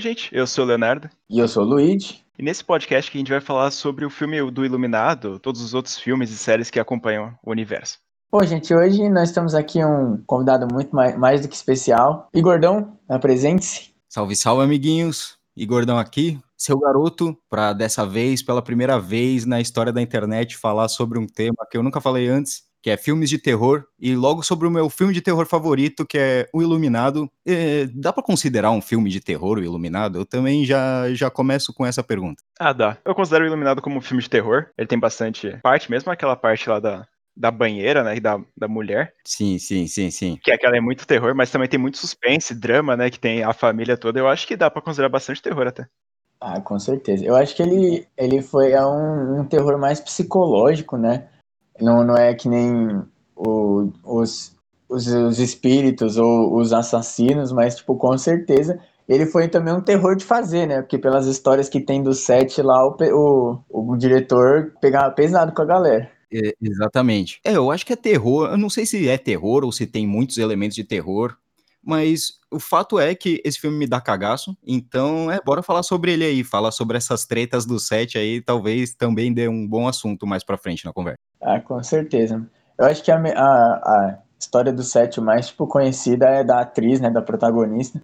Oi, gente, eu sou o Leonardo. E eu sou o Luigi. E nesse podcast que a gente vai falar sobre o filme do Iluminado, todos os outros filmes e séries que acompanham o universo. Bom, gente, hoje nós estamos aqui um convidado muito mais, mais do que especial. Igordão, apresente-se. Salve, salve, amiguinhos. Igordão aqui, seu garoto, para dessa vez, pela primeira vez na história da internet, falar sobre um tema que eu nunca falei antes, que é filmes de terror, e logo sobre o meu filme de terror favorito, que é O Iluminado. É, dá para considerar um filme de terror, O Iluminado? Eu também já, já começo com essa pergunta. Ah, dá. Eu considero O Iluminado como um filme de terror. Ele tem bastante parte, mesmo aquela parte lá da, da banheira, né, e da, da mulher. Sim, sim, sim, sim. Que aquela é muito terror, mas também tem muito suspense, drama, né, que tem a família toda. Eu acho que dá para considerar bastante terror até. Ah, com certeza. Eu acho que ele, ele foi a um, um terror mais psicológico, né? Não, não é que nem o, os, os, os espíritos ou os assassinos, mas, tipo, com certeza ele foi também um terror de fazer, né? Porque pelas histórias que tem do set lá, o, o, o diretor pegava pesado com a galera. É, exatamente. É, eu acho que é terror. Eu não sei se é terror ou se tem muitos elementos de terror, mas o fato é que esse filme me dá cagaço. Então, é, bora falar sobre ele aí. Falar sobre essas tretas do set aí, talvez também dê um bom assunto mais pra frente na conversa. Ah, com certeza. Eu acho que a, a, a história do set mais tipo, conhecida é da atriz, né, da protagonista.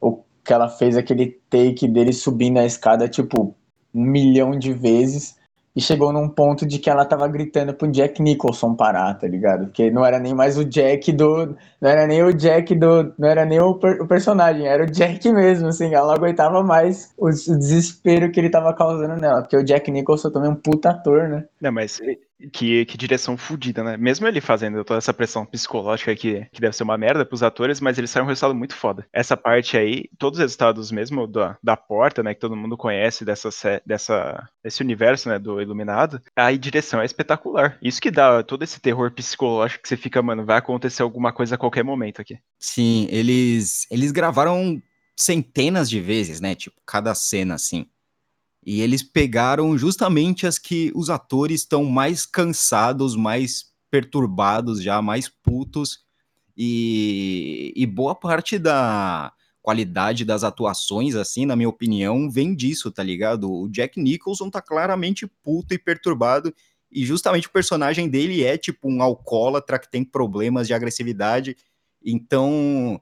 O que ela fez aquele take dele subindo a escada, tipo, um milhão de vezes. E chegou num ponto de que ela tava gritando pro Jack Nicholson parar, tá ligado? Porque não era nem mais o Jack do. Não era nem o Jack do. Não era nem o, per, o personagem, era o Jack mesmo, assim. Ela aguentava mais o, o, desespero que ele tava causando nela. Porque o Jack Nicholson também é um puta ator, né? Não, mas que, que direção fodida, né? Mesmo ele fazendo toda essa pressão psicológica que, que deve ser uma merda pros atores, mas ele sai um resultado muito foda. Essa parte aí, todos os resultados mesmo da, da porta, né? Que todo mundo conhece dessa, dessa, desse universo, né? Do Iluminado, a direção é espetacular. Isso que dá todo esse terror psicológico que você fica, mano, vai acontecer alguma coisa a qualquer momento aqui. Sim, eles, eles gravaram centenas de vezes, né? Tipo, cada cena assim. E eles pegaram justamente as que os atores estão mais cansados, mais perturbados já, mais putos. E, e boa parte da qualidade das atuações, assim, na minha opinião, vem disso, tá ligado? O Jack Nicholson tá claramente puto e perturbado. E justamente o personagem dele é tipo um alcoólatra que tem problemas de agressividade. Então,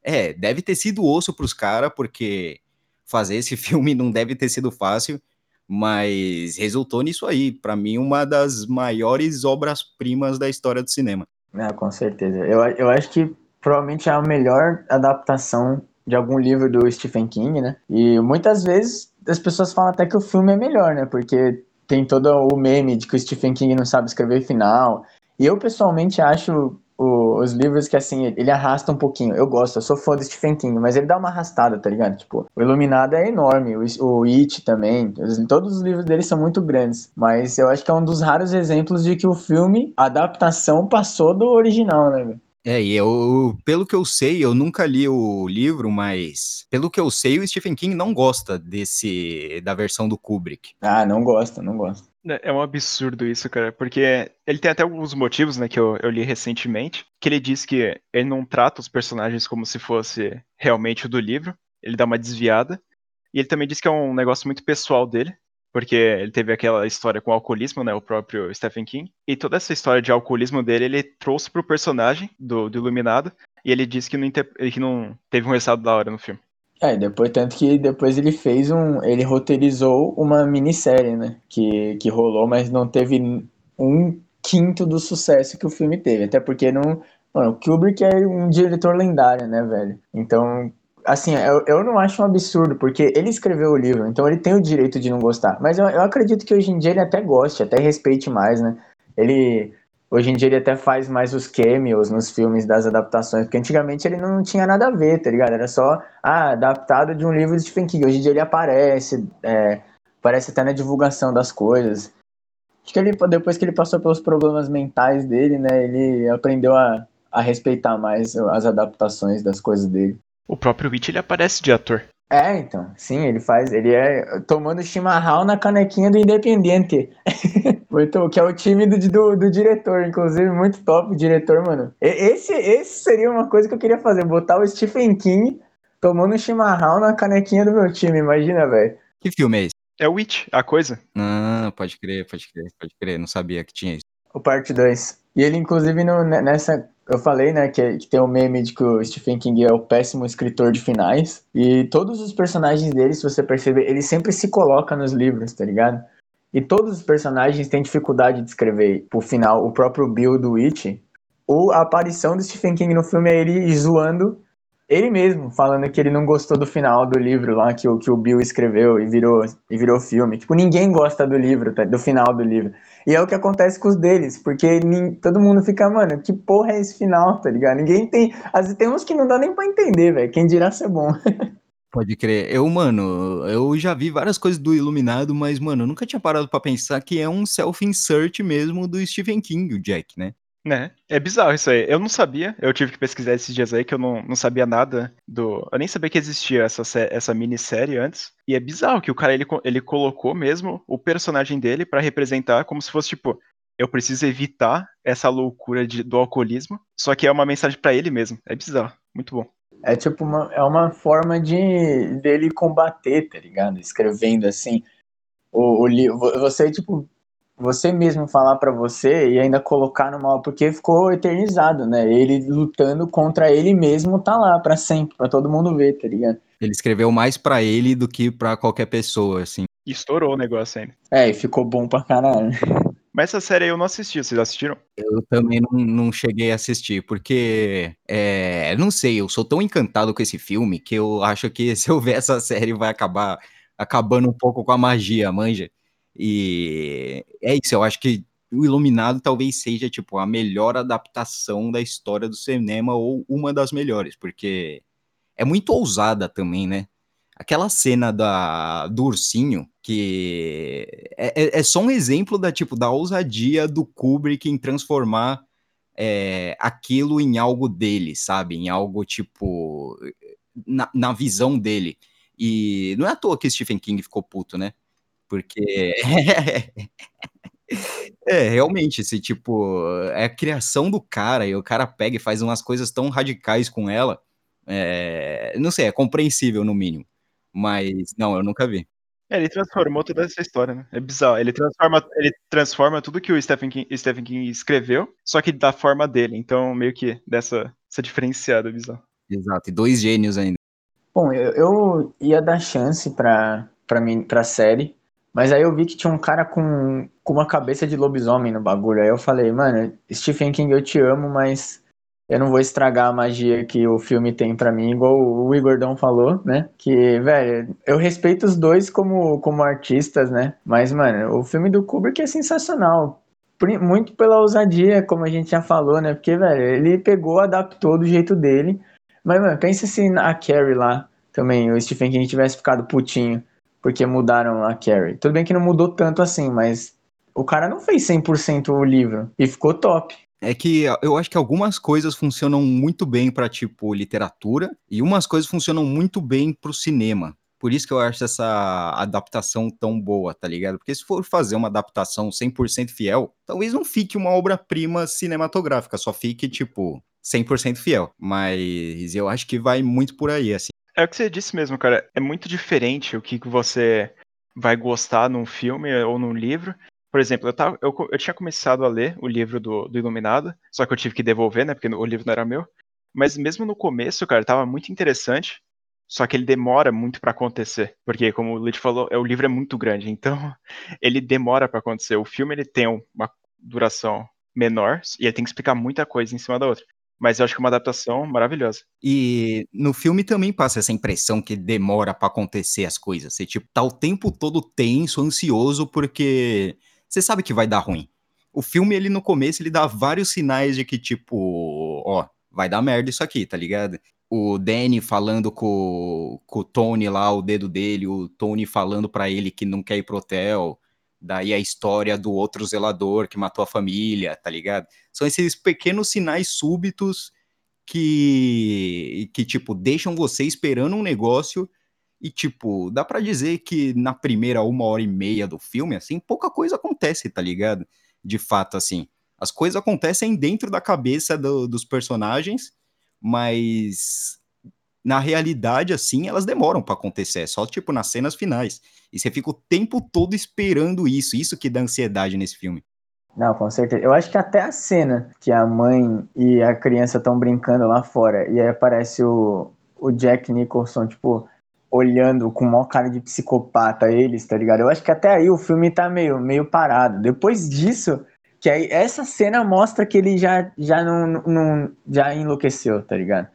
é, deve ter sido osso pros caras, porque fazer esse filme não deve ter sido fácil, mas resultou nisso aí. Para mim, uma das maiores obras-primas da história do cinema. É, com certeza. Eu, eu acho que provavelmente é a melhor adaptação de algum livro do Stephen King, né? E muitas vezes as pessoas falam até que o filme é melhor, né? Porque tem todo o meme de que o Stephen King não sabe escrever final. E eu pessoalmente acho o, os livros que, assim, ele arrasta um pouquinho. Eu gosto, eu sou fã do Stephen King, mas ele dá uma arrastada, tá ligado? Tipo, o Iluminado é enorme, o, o It também, todos os livros dele são muito grandes, mas eu acho que é um dos raros exemplos de que o filme, a adaptação passou do original, né, velho? É, e eu, pelo que eu sei, eu nunca li o livro, mas pelo que eu sei, o Stephen King não gosta desse da versão do Kubrick. Ah, não gosta, não gosta. É, é um absurdo isso, cara, porque ele tem até alguns motivos, né, que eu, eu li recentemente, que ele diz que ele não trata os personagens como se fosse realmente o do livro, ele dá uma desviada, e ele também diz que é um negócio muito pessoal dele, porque ele teve aquela história com o alcoolismo, né, o próprio Stephen King, e toda essa história de alcoolismo dele, ele trouxe pro personagem do, do Iluminado, e ele disse que não, que não teve um resultado da hora no filme. É, depois, tanto que depois ele fez um. Ele roteirizou uma minissérie, né? Que, que rolou, mas não teve um quinto do sucesso que o filme teve. Até porque não. Mano, o Kubrick é um diretor lendário, né, velho? Então, assim, eu, eu não acho um absurdo, porque ele escreveu o livro, então ele tem o direito de não gostar. Mas eu, eu acredito que hoje em dia ele até goste, até respeite mais, né? Ele Hoje em dia ele até faz mais os cameos nos filmes das adaptações, porque antigamente ele não tinha nada a ver, tá ligado? Era só, ah, adaptado de um livro de Stephen King. Hoje em dia ele aparece, é, aparece até na divulgação das coisas. Acho que ele, depois que ele passou pelos problemas mentais dele, né, ele aprendeu a, a respeitar mais as adaptações das coisas dele. O próprio Witch, ele aparece de ator. É, então, sim, ele faz, ele é tomando chimarrão na canequinha do Independiente. muito, que é o time do, do, do, diretor, inclusive, muito top o diretor, mano. Esse, esse seria uma coisa que eu queria fazer, botar o Stephen King tomando chimarrão na canequinha do meu time, imagina, velho. Que filme é esse? É o Witch, a coisa. Ah, pode crer, pode crer, pode crer. Não sabia que tinha isso. O parte 2. E ele, inclusive, no, nessa. Eu falei, né, que, que tem o um meme de que o Stephen King é o péssimo escritor de finais. E todos os personagens dele, se você perceber, ele sempre se coloca nos livros, tá ligado? E todos os personagens têm dificuldade de escrever pro final. O próprio Bill do Witch, ou a aparição do Stephen King no filme é ele zoando ele mesmo, falando que ele não gostou do final do livro lá que o, que o Bill escreveu e virou, e virou filme. Tipo, ninguém gosta do livro, tá? do final do livro. E é o que acontece com os deles, porque nem, todo mundo fica, mano, que porra é esse final, tá ligado? Ninguém tem. Vezes tem uns que não dá nem pra entender, velho. Quem dirá ser bom. Pode crer. Eu, mano, eu já vi várias coisas do Iluminado, mas, mano, eu nunca tinha parado para pensar que é um self-insert mesmo do Stephen King, o Jack, né? Né? É bizarro isso aí. Eu não sabia, eu tive que pesquisar esses dias aí que eu não, não sabia nada do. Eu nem sabia que existia essa, essa minissérie antes. E é bizarro que o cara ele, ele colocou mesmo o personagem dele para representar como se fosse tipo. Eu preciso evitar essa loucura de, do alcoolismo. Só que é uma mensagem para ele mesmo. É bizarro. Muito bom. É tipo uma, é uma forma de dele combater, tá ligado? Escrevendo assim. O, o, você, tipo, você mesmo falar para você e ainda colocar no mal, porque ficou eternizado, né? Ele lutando contra ele mesmo tá lá para sempre, para todo mundo ver, tá ligado? Ele escreveu mais para ele do que para qualquer pessoa, assim. Estourou o negócio ainda. É, e ficou bom pra caralho. Mas essa série eu não assisti, vocês assistiram? Eu também não, não cheguei a assistir, porque, é, não sei, eu sou tão encantado com esse filme que eu acho que se eu ver essa série vai acabar acabando um pouco com a magia, manja? E é isso, eu acho que o Iluminado talvez seja tipo a melhor adaptação da história do cinema ou uma das melhores, porque é muito ousada também, né? Aquela cena da, do ursinho, que é, é, é só um exemplo da tipo da ousadia do Kubrick em transformar é, aquilo em algo dele, sabe? Em algo tipo na, na visão dele. E não é à toa que Stephen King ficou puto, né? Porque. é, realmente, se tipo, é a criação do cara e o cara pega e faz umas coisas tão radicais com ela. É, não sei, é compreensível no mínimo. Mas não, eu nunca vi. É, ele transformou toda essa história, né? É bizarro. Ele transforma, ele transforma tudo que o Stephen King, Stephen King escreveu, só que da forma dele. Então, meio que dessa essa diferenciada, é bizarro. Exato, e dois gênios ainda. Bom, eu, eu ia dar chance pra, pra, mim, pra série, mas aí eu vi que tinha um cara com, com uma cabeça de lobisomem no bagulho. Aí eu falei, mano, Stephen King, eu te amo, mas eu não vou estragar a magia que o filme tem para mim, igual o Igordão falou, né? Que, velho, eu respeito os dois como, como artistas, né? Mas, mano, o filme do Kubrick é sensacional. Muito pela ousadia, como a gente já falou, né? Porque, velho, ele pegou, adaptou do jeito dele. Mas, mano, pensa se a Carrie lá também, o Stephen King tivesse ficado putinho porque mudaram a Carrie. Tudo bem que não mudou tanto assim, mas o cara não fez 100% o livro e ficou top. É que eu acho que algumas coisas funcionam muito bem para tipo literatura e umas coisas funcionam muito bem para o cinema. Por isso que eu acho essa adaptação tão boa, tá ligado? Porque se for fazer uma adaptação 100% fiel, talvez não fique uma obra-prima cinematográfica, só fique tipo 100% fiel. Mas eu acho que vai muito por aí, assim. É o que você disse mesmo, cara. É muito diferente o que, você vai gostar num filme ou num livro. Por exemplo, eu, tava, eu, eu tinha começado a ler o livro do, do Iluminado, só que eu tive que devolver, né? Porque o livro não era meu. Mas mesmo no começo, cara, tava muito interessante. Só que ele demora muito para acontecer, porque como o Lid falou, é, o livro é muito grande, então ele demora para acontecer. O filme ele tem uma duração menor e ele tem que explicar muita coisa em cima da outra. Mas eu acho que é uma adaptação maravilhosa. E no filme também passa essa impressão que demora para acontecer as coisas. Você, tipo, tá o tempo todo tenso, ansioso, porque você sabe que vai dar ruim. O filme, ele no começo, ele dá vários sinais de que, tipo, ó, vai dar merda isso aqui, tá ligado? O Danny falando com, com o Tony lá, o dedo dele, o Tony falando para ele que não quer ir pro hotel Daí a história do outro zelador que matou a família, tá ligado? São esses pequenos sinais súbitos que, que tipo, deixam você esperando um negócio e, tipo, dá para dizer que na primeira uma hora e meia do filme, assim, pouca coisa acontece, tá ligado? De fato, assim. As coisas acontecem dentro da cabeça do, dos personagens, mas na realidade, assim, elas demoram para acontecer, é só tipo nas cenas finais. E você fica o tempo todo esperando isso, isso que dá ansiedade nesse filme. Não, com certeza. Eu acho que até a cena que a mãe e a criança estão brincando lá fora e aí aparece o, o Jack Nicholson, tipo, olhando com maior cara de psicopata eles, tá ligado? Eu acho que até aí o filme tá meio, meio parado. Depois disso, que aí essa cena mostra que ele já, já não, não já enlouqueceu, tá ligado?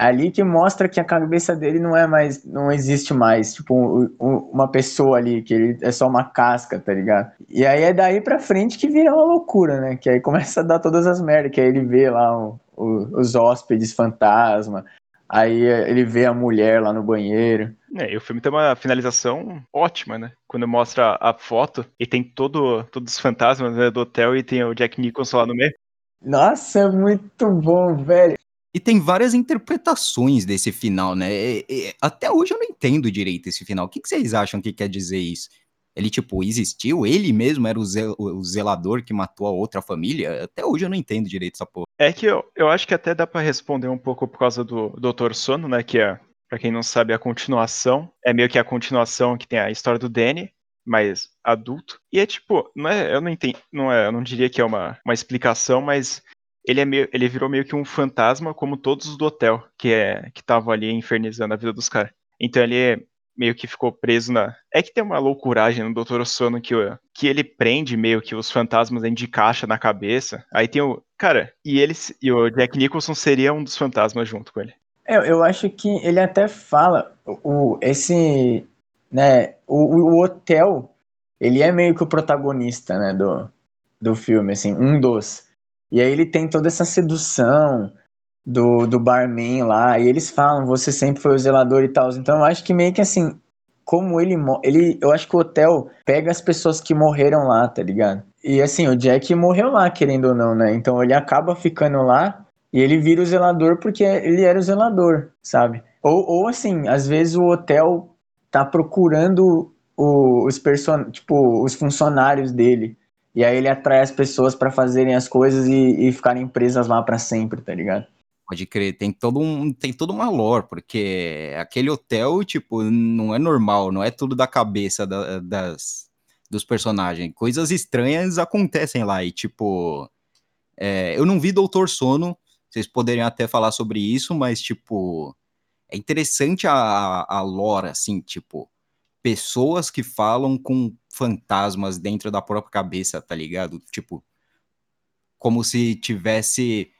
Ali que mostra que a cabeça dele não é mais, não existe mais, tipo, um, um, uma pessoa ali, que ele é só uma casca, tá ligado? E aí é daí pra frente que vira uma loucura, né? Que aí começa a dar todas as merdas, que aí ele vê lá o, o, os hóspedes fantasma, aí ele vê a mulher lá no banheiro. É, e o filme tem uma finalização ótima, né? Quando mostra a foto e tem todo, todos os fantasmas né, do hotel e tem o Jack Nicholson lá no meio. Nossa, é muito bom, velho. E tem várias interpretações desse final, né? E, e, até hoje eu não entendo direito esse final. O que, que, vocês acham que quer dizer isso? Ele, tipo, existiu? Ele mesmo era o, zel o zelador que matou a outra família? Até hoje eu não entendo direito essa porra. É que eu, eu acho que até dá para responder um pouco por causa do Doutor Sono, né? Que é, pra quem não sabe, a continuação. É meio que a continuação que tem a história do Danny, mais adulto. E é tipo, não é, eu não entendo, não é, eu não diria que é uma, uma explicação, mas ele, é meio, ele virou meio que um fantasma, como todos os do hotel, que é que estavam ali infernizando a vida dos caras. Então ele meio que ficou preso na. É que tem uma loucuragem no Doutor Sono que, que ele prende meio que os fantasmas dentro de caixa na cabeça. Aí tem o. Cara, e eles e o Jack Nicholson seria um dos fantasmas junto com ele. É, eu acho que ele até fala o, esse. Né, o, o hotel, ele é meio que o protagonista, né, do, do filme, assim, um dos. E aí ele tem toda essa sedução do, do barman lá, e eles falam, você sempre foi o zelador e tal. Então eu acho que meio que assim, como ele, ele. Eu acho que o hotel pega as pessoas que morreram lá, tá ligado? E assim, o Jack morreu lá, querendo ou não, né? Então ele acaba ficando lá e ele vira o zelador porque ele era o zelador, sabe? Ou, ou assim, às vezes o hotel tá procurando o, os person... tipo, os funcionários dele. E aí ele atrai as pessoas para fazerem as coisas e, e ficarem presas lá para sempre, tá ligado? Pode crer, tem todo um, tem todo uma lore, porque aquele hotel, tipo, não é normal, não é tudo da cabeça da, das, dos personagens. Coisas estranhas acontecem lá e, tipo, é, eu não vi Doutor Sono, vocês poderiam até falar sobre isso, mas, tipo, é interessante a, a lore, assim, tipo, pessoas que falam com fantasmas dentro da própria cabeça, tá ligado? Tipo, como se tivesse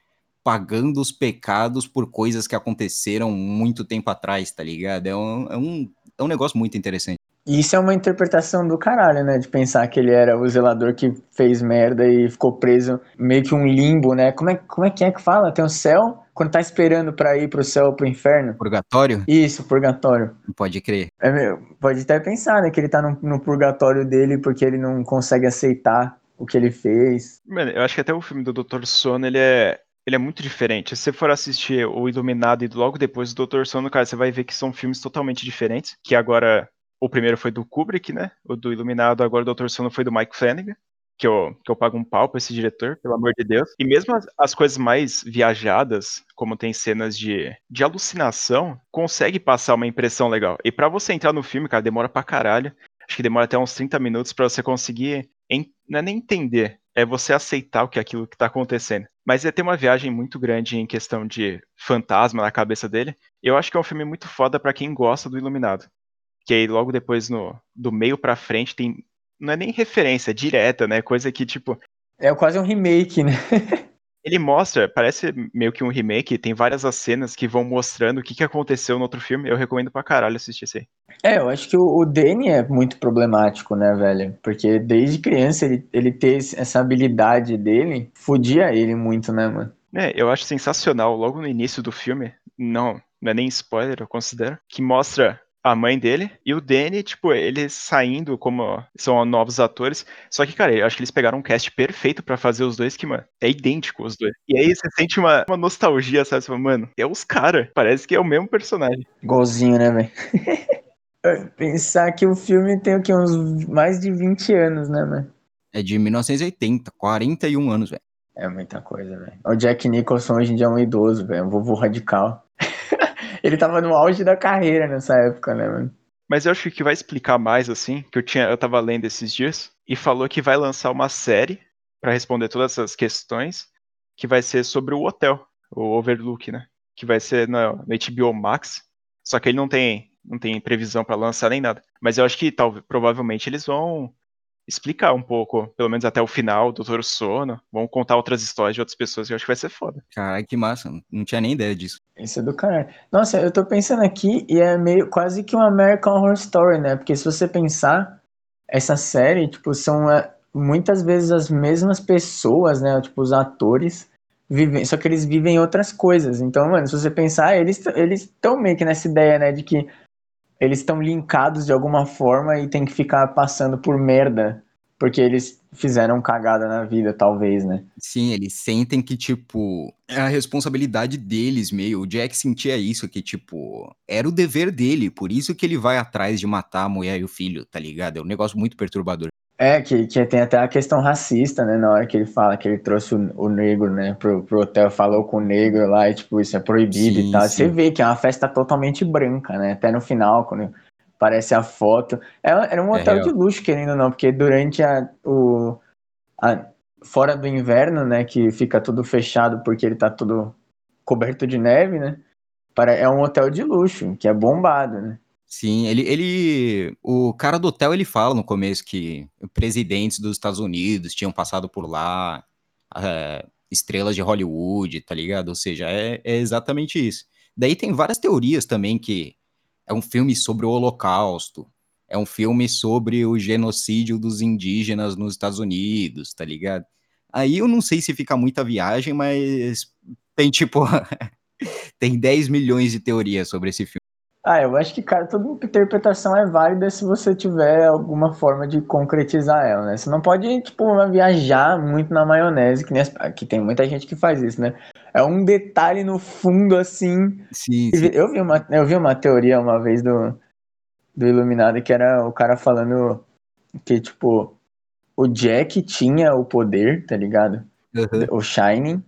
pagando os pecados por coisas que aconteceram muito tempo atrás, tá ligado? É um, é um, é um negócio muito interessante. Isso é uma interpretação do caralho, né? De pensar que ele era o zelador que fez merda e ficou preso meio que um limbo, né? Como é, como é que é que fala? Tem o céu, quando tá esperando para ir pro céu ou pro inferno. Purgatório? Isso, purgatório. Pode crer. É, pode até pensar, né? Que ele tá no, no purgatório dele porque ele não consegue aceitar o que ele fez. Mano, eu acho que até o filme do Dr. Sono, ele é ele é muito diferente. Se você for assistir o Iluminado e logo depois o Doutor Sono, cara, você vai ver que são filmes totalmente diferentes. Que agora o primeiro foi do Kubrick, né? O do Iluminado, agora o Doutor Sono foi do Mike Flanagan. Que eu, que eu pago um pau pra esse diretor, pelo amor de Deus. E mesmo as, as coisas mais viajadas, como tem cenas de, de alucinação, consegue passar uma impressão legal. E para você entrar no filme, cara, demora pra caralho. Acho que demora até uns 30 minutos para você conseguir. Em, não é nem entender, é você aceitar o que é aquilo que tá acontecendo. Mas é ter uma viagem muito grande em questão de fantasma na cabeça dele. Eu acho que é um filme muito foda para quem gosta do Iluminado que aí logo depois no do meio para frente tem não é nem referência, é direta, né? Coisa que tipo é quase um remake, né? ele mostra, parece meio que um remake, tem várias as cenas que vão mostrando o que, que aconteceu no outro filme. Eu recomendo pra caralho assistir isso aí. É, eu acho que o, o Danny é muito problemático, né, velho? Porque desde criança ele, ele ter essa habilidade dele, fudia ele muito, né, mano? É, eu acho sensacional, logo no início do filme, não, não é nem spoiler, eu considero, que mostra a mãe dele e o Danny, tipo, eles saindo como são novos atores. Só que, cara, eu acho que eles pegaram um cast perfeito para fazer os dois, que, mano, é idêntico os dois. E aí você sente uma, uma nostalgia, sabe? Você fala, mano, é os caras. Parece que é o mesmo personagem. Igualzinho, né, velho? Pensar que o filme tem o que? Uns mais de 20 anos, né, mano? É de 1980, 41 anos, velho. É muita coisa, velho. O Jack Nicholson hoje em dia é um idoso, velho. Um vovô radical. Ele tava no auge da carreira nessa época, né, mano? Mas eu acho que vai explicar mais, assim, que eu tinha, eu tava lendo esses dias, e falou que vai lançar uma série para responder todas essas questões, que vai ser sobre o hotel, o Overlook, né? Que vai ser no, no HBO Max. Só que ele não tem, não tem previsão para lançar nem nada. Mas eu acho que talvez, provavelmente eles vão explicar um pouco, pelo menos até o final, do Doutor Sono. Vão contar outras histórias de outras pessoas que eu acho que vai ser foda. Caralho, que massa. Não tinha nem ideia disso. Isso é do caralho. Nossa, eu tô pensando aqui e é meio quase que um American Horror Story, né? Porque se você pensar, essa série, tipo, são é, muitas vezes as mesmas pessoas, né? Tipo, os atores. Vivem, só que eles vivem outras coisas. Então, mano, se você pensar, eles eles estão meio que nessa ideia, né, de que eles estão linkados de alguma forma e tem que ficar passando por merda porque eles fizeram cagada na vida, talvez, né? Sim, eles sentem que, tipo, é a responsabilidade deles meio. O Jack sentia isso, que, tipo, era o dever dele, por isso que ele vai atrás de matar a mulher e o filho, tá ligado? É um negócio muito perturbador. É, que, que tem até a questão racista, né? Na hora que ele fala que ele trouxe o, o negro, né, pro, pro hotel, falou com o negro lá, e, tipo, isso é proibido sim, e tal. Sim. Você vê que é uma festa totalmente branca, né? Até no final, quando parece a foto. Era, é, era um é hotel é de luxo, querendo ou não, porque durante a, o, a, fora do inverno, né, que fica tudo fechado porque ele tá tudo coberto de neve, né? É um hotel de luxo, que é bombado, né? Sim, ele, ele. O cara do hotel ele fala no começo que presidentes dos Estados Unidos tinham passado por lá, é, estrelas de Hollywood, tá ligado? Ou seja, é, é exatamente isso. Daí tem várias teorias também que é um filme sobre o Holocausto, é um filme sobre o genocídio dos indígenas nos Estados Unidos, tá ligado? Aí eu não sei se fica muita viagem, mas tem tipo. tem 10 milhões de teorias sobre esse filme. Ah, eu acho que, cara, toda interpretação é válida se você tiver alguma forma de concretizar ela, né? Você não pode, tipo, viajar muito na maionese, que, nem as... que tem muita gente que faz isso, né? É um detalhe no fundo, assim. Sim, sim. Eu, vi uma, eu vi uma teoria uma vez do, do Iluminado que era o cara falando que, tipo, o Jack tinha o poder, tá ligado? Uhum. O Shining.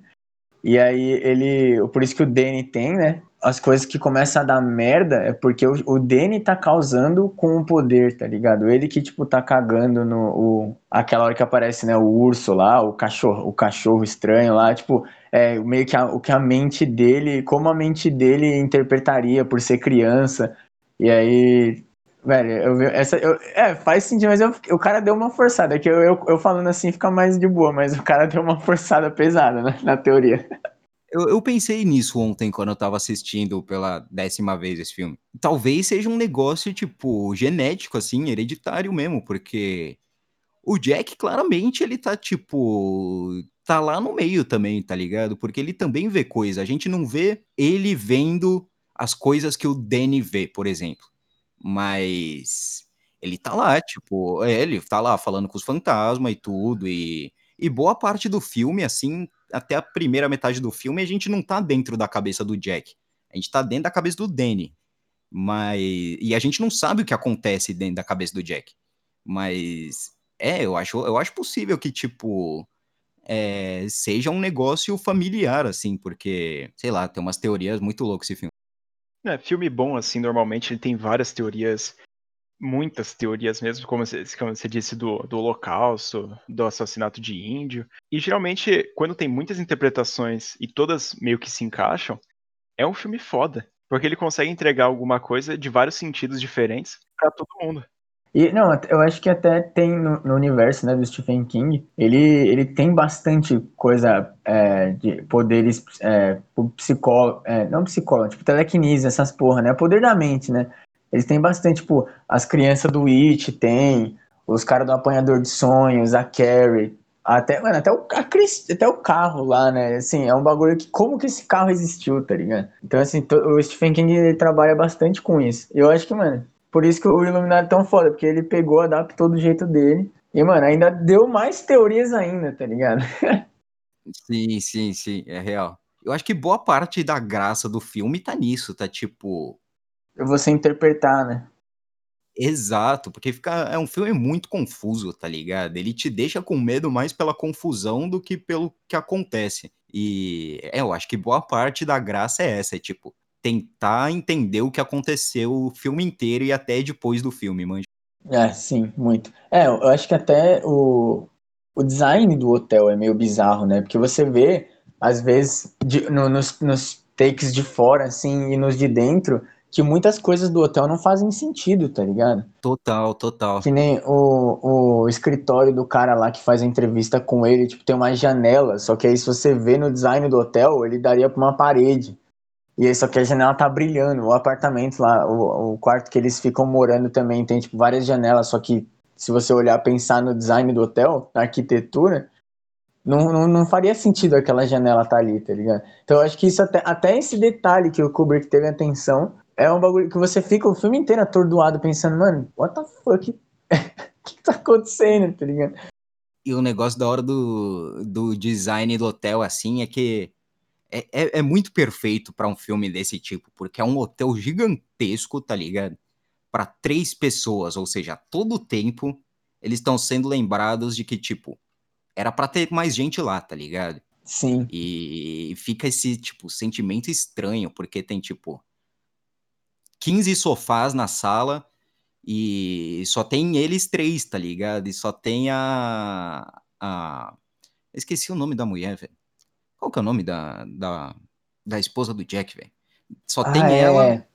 E aí ele. Por isso que o Danny tem, né? As coisas que começam a dar merda é porque o, o Danny tá causando com o poder, tá ligado? Ele que, tipo, tá cagando no. O, aquela hora que aparece, né, o urso lá, o cachorro, o cachorro estranho lá, tipo, é meio que a, o que a mente dele, como a mente dele interpretaria por ser criança. E aí. Velho, eu, essa, eu, é, faz sentido, mas eu, o cara deu uma forçada. Que eu, eu, eu falando assim fica mais de boa, mas o cara deu uma forçada pesada né, na teoria. Eu, eu, pensei nisso ontem quando eu tava assistindo pela décima vez esse filme. Talvez seja um negócio, tipo, genético, assim, hereditário mesmo, porque o Jack, claramente, ele tá, tipo. tá lá no meio também, tá ligado? Porque ele também vê coisa. A gente não vê ele vendo as coisas que o Danny vê, por exemplo. Mas ele tá lá, tipo, é, ele tá lá falando com os fantasmas e tudo, e, e boa parte do filme, assim, até a primeira metade do filme, a gente não tá dentro da cabeça do Jack. A gente tá dentro da cabeça do Danny. Mas. E a gente não sabe o que acontece dentro da cabeça do Jack. Mas. É, eu acho, eu acho possível que, tipo. É, seja um negócio familiar, assim, porque, sei lá, tem umas teorias muito loucas esse filme. É, filme bom, assim, normalmente ele tem várias teorias muitas teorias mesmo, como você, como você disse, do, do holocausto, do assassinato de índio. E geralmente, quando tem muitas interpretações e todas meio que se encaixam, é um filme foda. Porque ele consegue entregar alguma coisa de vários sentidos diferentes para todo mundo. E não, eu acho que até tem no, no, universo né, do Stephen King, ele, ele tem bastante coisa é, de poderes é, psicólogo, é, não psicólogo, tipo telequinesia, essas porra, né? Poder da mente, né? Eles têm bastante, tipo, as crianças do It tem, os caras do Apanhador de Sonhos, a Carrie, até, mano, até o, até o carro lá, né? Assim, é um bagulho que como que esse carro existiu, tá ligado? Então, assim, o Stephen King ele trabalha bastante com isso. Eu acho que, mano, por isso que o Iluminado é tão foda, porque ele pegou, adaptou do jeito dele. E, mano, ainda deu mais teorias ainda, tá ligado? sim, sim, sim, é real. Eu acho que boa parte da graça do filme tá nisso, tá tipo, você interpretar, né? Exato, porque fica é um filme muito confuso, tá ligado? Ele te deixa com medo mais pela confusão do que pelo que acontece. E é, eu acho que boa parte da graça é essa, é tipo, tentar entender o que aconteceu o filme inteiro e até depois do filme, manja. É, sim, muito. É, eu acho que até o, o design do hotel é meio bizarro, né? Porque você vê, às vezes, de, no, nos, nos takes de fora, assim, e nos de dentro, que muitas coisas do hotel não fazem sentido, tá ligado? Total, total. Que nem o, o escritório do cara lá que faz a entrevista com ele, tipo, tem uma janela, só que aí se você vê no design do hotel, ele daria pra uma parede. E aí, só que a janela tá brilhando. O apartamento lá, o, o quarto que eles ficam morando também tem, tipo, várias janelas, só que se você olhar, pensar no design do hotel, na arquitetura, não, não, não faria sentido aquela janela estar tá ali, tá ligado? Então eu acho que isso até, até esse detalhe que o Kubrick teve atenção é um bagulho que você fica o filme inteiro atordoado pensando, mano, what the fuck? O que tá acontecendo, tá ligado? E o negócio da hora do, do design do hotel, assim, é que é, é, é muito perfeito para um filme desse tipo, porque é um hotel gigantesco, tá ligado? Para três pessoas, ou seja, todo o tempo eles estão sendo lembrados de que, tipo, era para ter mais gente lá, tá ligado? Sim. E fica esse, tipo, sentimento estranho, porque tem, tipo, 15 sofás na sala e só tem eles três, tá ligado? E só tem a. a... esqueci o nome da mulher, velho. Qual que é o nome da, da, da esposa do Jack, velho? Só ah, tem é. ela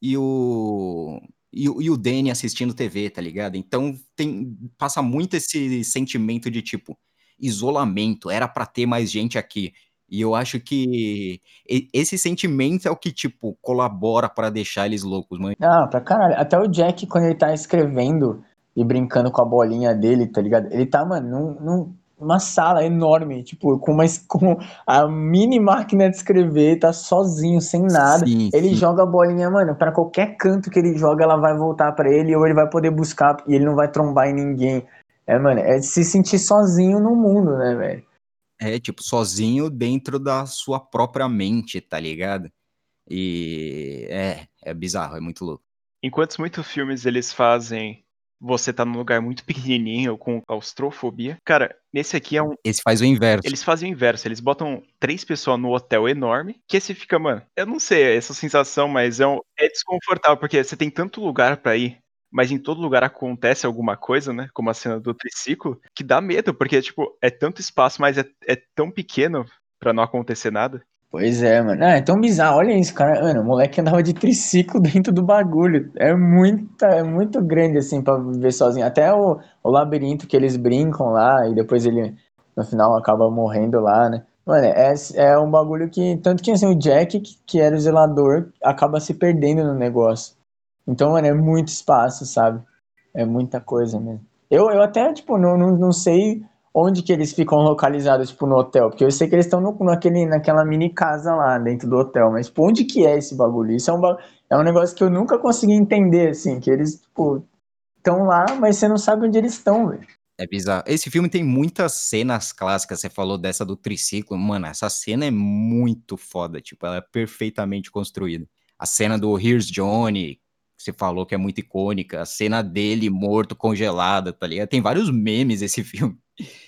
e o, e, e, o Danny assistindo TV, tá ligado? Então tem passa muito esse sentimento de tipo isolamento, era para ter mais gente aqui. E eu acho que esse sentimento é o que, tipo, colabora para deixar eles loucos, mano. Ah, pra caralho. Até o Jack, quando ele tá escrevendo e brincando com a bolinha dele, tá ligado? Ele tá, mano, num, num uma sala enorme, tipo, com, uma, com a mini máquina de escrever, tá sozinho, sem nada. Sim, ele sim. joga a bolinha, mano, para qualquer canto que ele joga, ela vai voltar para ele, ou ele vai poder buscar, e ele não vai trombar em ninguém. É, mano, é se sentir sozinho no mundo, né, velho? É, tipo, sozinho dentro da sua própria mente, tá ligado? E é, é bizarro, é muito louco. Enquanto muitos filmes eles fazem você tá num lugar muito pequenininho com claustrofobia. Cara, nesse aqui é um. Esse faz o inverso. Eles fazem o inverso. Eles botam três pessoas no hotel enorme, que esse fica, mano. Eu não sei essa sensação, mas é, um... é desconfortável, porque você tem tanto lugar para ir. Mas em todo lugar acontece alguma coisa, né? Como a cena do triciclo, que dá medo, porque, tipo, é tanto espaço, mas é, é tão pequeno para não acontecer nada. Pois é, mano. Ah, é tão bizarro. Olha isso, cara. Mano, o moleque andava de triciclo dentro do bagulho. É muita, é muito grande, assim, pra viver sozinho. Até o, o labirinto que eles brincam lá e depois ele, no final, acaba morrendo lá, né? Mano, é, é um bagulho que. Tanto que, assim, o Jack, que, que era o zelador, acaba se perdendo no negócio. Então, mano, é muito espaço, sabe? É muita coisa mesmo. Eu, eu até, tipo, não, não, não sei onde que eles ficam localizados, tipo, no hotel? Porque eu sei que eles estão naquele, naquela mini casa lá dentro do hotel, mas tipo, onde que é esse bagulho? Isso é um, é um negócio que eu nunca consegui entender, assim, que eles, tipo, estão lá, mas você não sabe onde eles estão, velho. É bizarro. Esse filme tem muitas cenas clássicas. Você falou dessa do triciclo. Mano, essa cena é muito foda. Tipo, ela é perfeitamente construída. A cena do Here's Johnny, você falou que é muito icônica. A cena dele morto, congelada, tá ligado? Tem vários memes esse filme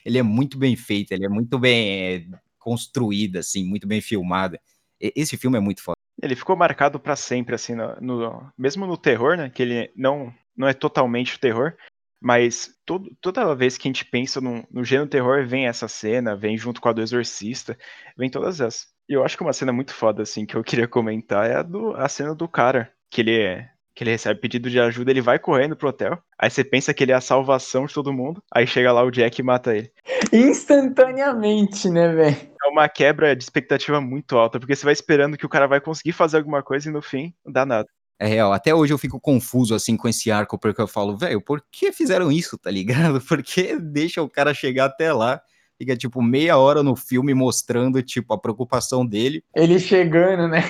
ele é muito bem feito, ele é muito bem é, construído, assim, muito bem filmado. Esse filme é muito foda. Ele ficou marcado para sempre, assim, no, no, mesmo no terror, né? Que ele não, não é totalmente terror, mas todo, toda vez que a gente pensa no, no gênero terror, vem essa cena, vem junto com a do Exorcista, vem todas essas. E eu acho que uma cena muito foda, assim, que eu queria comentar é a, do, a cena do cara, que ele é que ele recebe pedido de ajuda, ele vai correndo pro hotel. Aí você pensa que ele é a salvação de todo mundo. Aí chega lá o Jack e mata ele. Instantaneamente, né, velho? É uma quebra de expectativa muito alta, porque você vai esperando que o cara vai conseguir fazer alguma coisa e no fim não dá nada. É real, até hoje eu fico confuso assim com esse arco, porque eu falo, velho, por que fizeram isso, tá ligado? Por que deixa o cara chegar até lá? Fica tipo meia hora no filme mostrando tipo a preocupação dele. Ele chegando, né?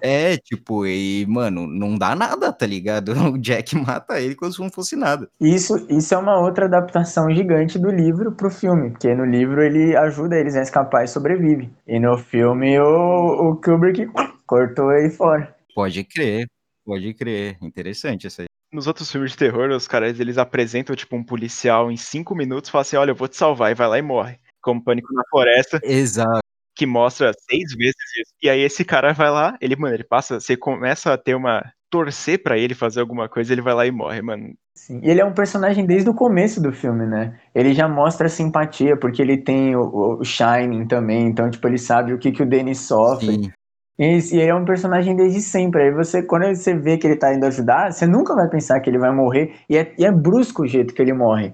É, tipo, e, mano, não dá nada, tá ligado? O Jack mata ele como se não fosse nada. Isso, isso é uma outra adaptação gigante do livro pro filme, porque no livro ele ajuda eles a escapar e sobrevive. E no filme o, o Kubrick cortou ele fora. Pode crer, pode crer. Interessante isso aí. Nos outros filmes de terror, os caras eles apresentam, tipo, um policial em cinco minutos e falam assim: olha, eu vou te salvar, e vai lá e morre. Como Pânico na Floresta. Exato que mostra seis vezes isso. E aí esse cara vai lá, ele, mano, ele passa, você começa a ter uma. torcer pra ele fazer alguma coisa, ele vai lá e morre, mano. Sim. E ele é um personagem desde o começo do filme, né? Ele já mostra simpatia, porque ele tem o, o Shining também, então, tipo, ele sabe o que, que o Danny sofre. Sim. E, e ele é um personagem desde sempre. Aí você, quando você vê que ele tá indo ajudar, você nunca vai pensar que ele vai morrer. E é, e é brusco o jeito que ele morre.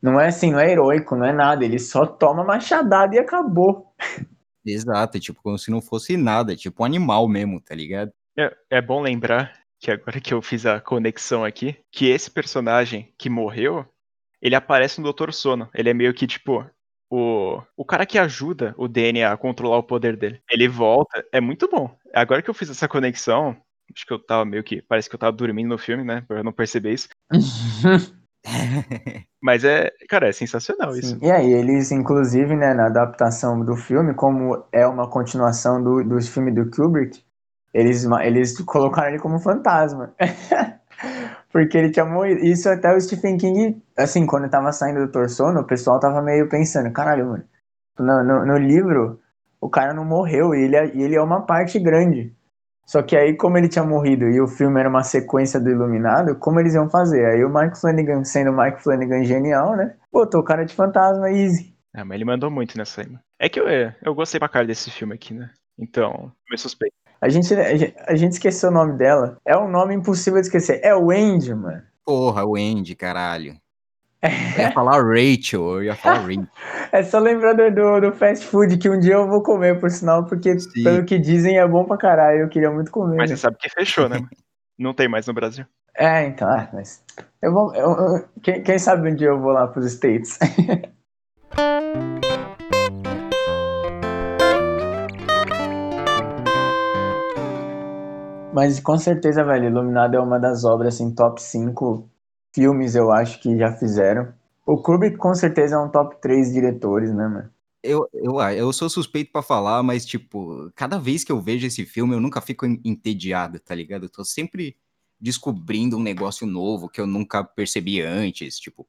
Não é assim, não é heróico, não é nada. Ele só toma machadada e acabou. Exato, tipo, como se não fosse nada, tipo um animal mesmo, tá ligado? É, é bom lembrar que agora que eu fiz a conexão aqui, que esse personagem que morreu, ele aparece no Doutor Sono. Ele é meio que tipo o, o cara que ajuda o Danny a controlar o poder dele. Ele volta, é muito bom. Agora que eu fiz essa conexão, acho que eu tava meio que. Parece que eu tava dormindo no filme, né? Pra eu não perceber isso. Mas é, cara, é sensacional Sim. isso. E aí, eles, inclusive, né, na adaptação do filme, como é uma continuação do, do filme do Kubrick, eles, eles colocaram ele como fantasma. Porque ele tinha morrido. Isso até o Stephen King, assim, quando tava saindo do Torsono, o pessoal tava meio pensando, caralho, mano, no, no, no livro, o cara não morreu e ele, é- e ele é uma parte grande. Só que aí, como ele tinha morrido e o filme era uma sequência do Iluminado, como eles iam fazer? Aí o Mike Flanagan, sendo o Mike Flanagan genial, né? Botou o cara de fantasma, easy. Ah, mas ele mandou muito nessa aí, mano. É que eu, é, eu gostei pra cara desse filme aqui, né? Então, meio suspeito. A gente, a gente- a gente esqueceu o nome dela. É um nome impossível de esquecer. É o Andy, mano. Porra, o Andy, caralho. Eu ia falar Rachel, eu ia falar Rachel. É só lembrar do, do, fast food que um dia eu vou comer, por sinal, porque Sim. pelo que dizem é bom pra caralho. Eu queria muito comer. Mas né? você sabe que fechou, né? Não tem mais no Brasil. É, então, ah, mas. Eu vou. eu- eu- quem, quem sabe um dia eu vou lá pros States. Mas com certeza, velho, Iluminado é uma das obras, assim, top 5 filmes, eu acho, que já fizeram. O Kubrick com certeza é um top 3 diretores, né, mano? Eu, eu, ah, eu sou suspeito pra falar, mas, tipo, cada vez que eu vejo esse filme, eu nunca fico en- entediado, tá ligado? Eu tô sempre descobrindo um negócio novo que eu nunca percebi antes, tipo,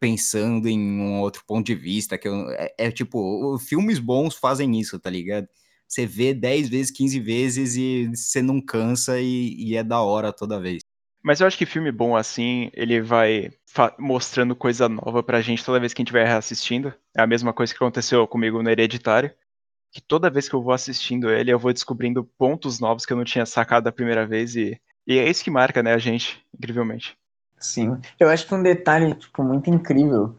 pensando em um outro ponto de vista, que eu, é, é tipo, filmes bons fazem isso, tá ligado? Você vê 10 vezes, 15 vezes e você não cansa e, e é da hora toda vez. Mas eu acho que filme bom assim, ele vai mostrando coisa nova pra gente toda vez que a gente vai reassistindo. É a mesma coisa que aconteceu comigo no Hereditário. Que toda vez que eu vou assistindo ele, eu vou descobrindo pontos novos que eu não tinha sacado da primeira vez. E, e é isso que marca, né, a gente, incrivelmente. Sim. Eu acho que um detalhe, tipo, muito incrível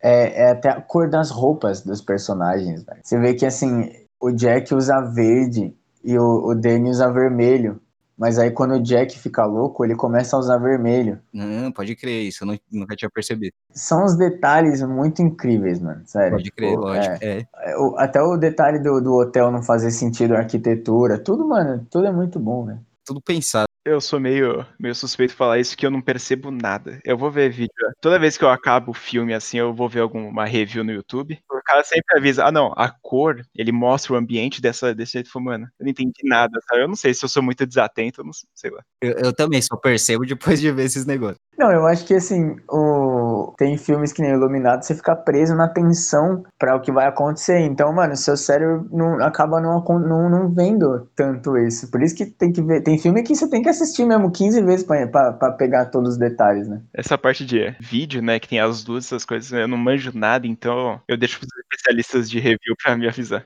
é, é até a cor das roupas dos personagens, velho. Você vê que, assim, o Jack usa verde e o, o Danny usa vermelho. Mas aí quando o Jack fica louco, ele começa a usar vermelho. Não, pode crer, isso eu não- nunca tinha percebido. São uns detalhes muito incríveis, mano. Sério. Pode crer, Tipo, lógico. é. É. Até o detalhe do, do hotel não fazer sentido, a arquitetura, tudo, mano, tudo é muito bom, né? tudo pensado. Eu sou meio, meio suspeito de falar isso, que eu não percebo nada. Eu vou ver vídeo. Toda vez que eu acabo o filme, assim, eu vou ver alguma review no YouTube. O cara sempre avisa, ah, não, a cor, ele mostra o ambiente dessa, desse jeito. Falo, Mano, eu não entendi nada, sabe? Eu não sei se eu sou muito desatento, eu não sei lá. Eu, eu também só percebo depois de ver esses negócios. Não, eu acho que assim, o... tem filmes que nem Iluminado, você fica preso na tensão pra o que vai acontecer. Então, mano, seu cérebro não, acaba não, não, não vendo tanto isso. Por isso que tem que ver. Tem filme que você tem que assistir mesmo 15 vezes pra pegar todos os detalhes, né? Essa parte de vídeo, né, que tem as luzes, essas coisas, eu não manjo nada, então eu deixo os especialistas de review pra me avisar.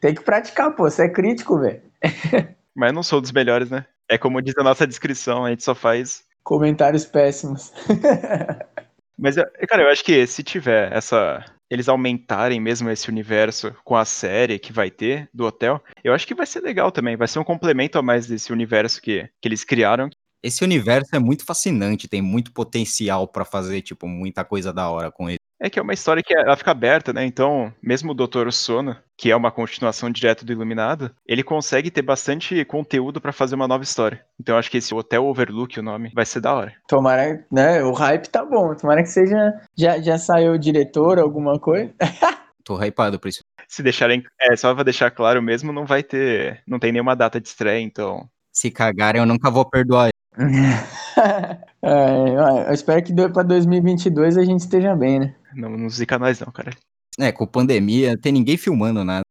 Tem que praticar, pô. Você é crítico, velho. Mas eu não sou dos melhores, né? É como diz a nossa descrição, a gente só faz. Comentários péssimos. Mas, cara, eu acho que se tiver essa. Eles aumentarem mesmo esse universo com a série que vai ter do hotel, eu acho que vai ser legal também. Vai ser um complemento a mais desse universo que, que eles criaram. Esse universo é muito fascinante, tem muito potencial pra fazer, tipo, muita coisa da hora com ele. É que é uma história que ela fica aberta, né? Então, mesmo o Doutor Sono, que é uma continuação direta do Iluminado, ele consegue ter bastante conteúdo pra fazer uma nova história. Então, acho que esse Hotel Overlook, o nome, vai ser da hora. Tomara, né? O hype tá bom. Tomara que seja. Já, já saiu o diretor, alguma coisa. Tô hypado por isso. Se deixarem. É, só pra deixar claro mesmo, não vai ter. Não tem nenhuma data de estreia, então. Se cagarem, eu nunca vou perdoar É, eu espero que pra 2022 a gente esteja bem, né? Não, não zica nós, não, cara. É, com pandemia, não tem ninguém filmando nada.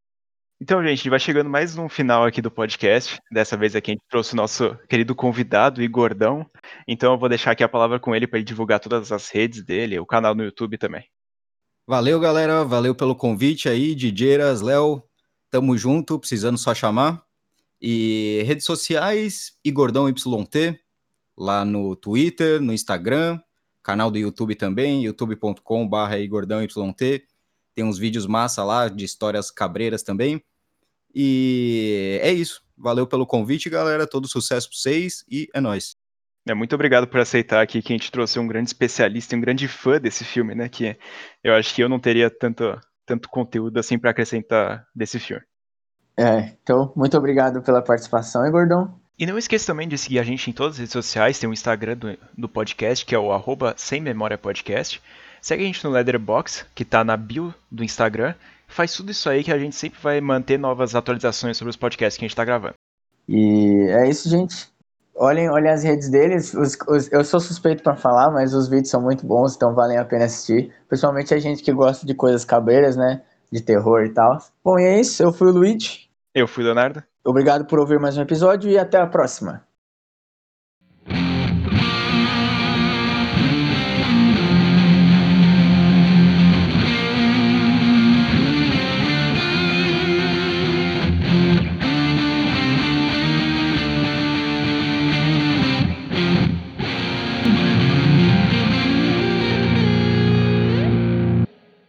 Então, gente vai chegando mais um final aqui do podcast. Dessa vez aqui a gente trouxe o nosso querido convidado, Igordão. Então eu vou deixar aqui a palavra com ele para ele divulgar todas as redes dele, o canal no YouTube também. Valeu, galera. Valeu pelo convite aí, Dideiras, Léo. Tamo junto, precisando só chamar. E redes sociais, Igordão YT, lá no Twitter, no Instagram, canal do YouTube também, youtube.com.br igordãoyt. Tem uns vídeos massa lá de histórias cabreiras também. E é isso. Valeu pelo convite, galera. Todo sucesso para vocês e é nóis. É, muito obrigado por aceitar aqui que a gente trouxe um grande especialista e um grande fã desse filme, né? Que eu acho que eu não teria tanto, tanto conteúdo assim para acrescentar desse filme. É, então, muito obrigado pela participação, hein, Gordão? E não esqueça também de seguir a gente em todas as redes sociais, tem o Instagram do, do podcast, que é o arroba Sem Memória Podcast. Segue a gente no Leatherbox, que está na bio do Instagram. Faz tudo isso aí que a gente sempre vai manter novas atualizações sobre os podcasts que a gente está gravando. E é isso, gente. Olhem, olhem as redes deles. Os, os, eu sou suspeito para falar, mas os vídeos são muito bons, então valem a pena assistir. Principalmente a gente que gosta de coisas cabeiras, né? De terror e tal. Bom, e é isso. Eu fui o Luigi. Eu fui o Leonardo. Obrigado por ouvir mais um episódio e até a próxima.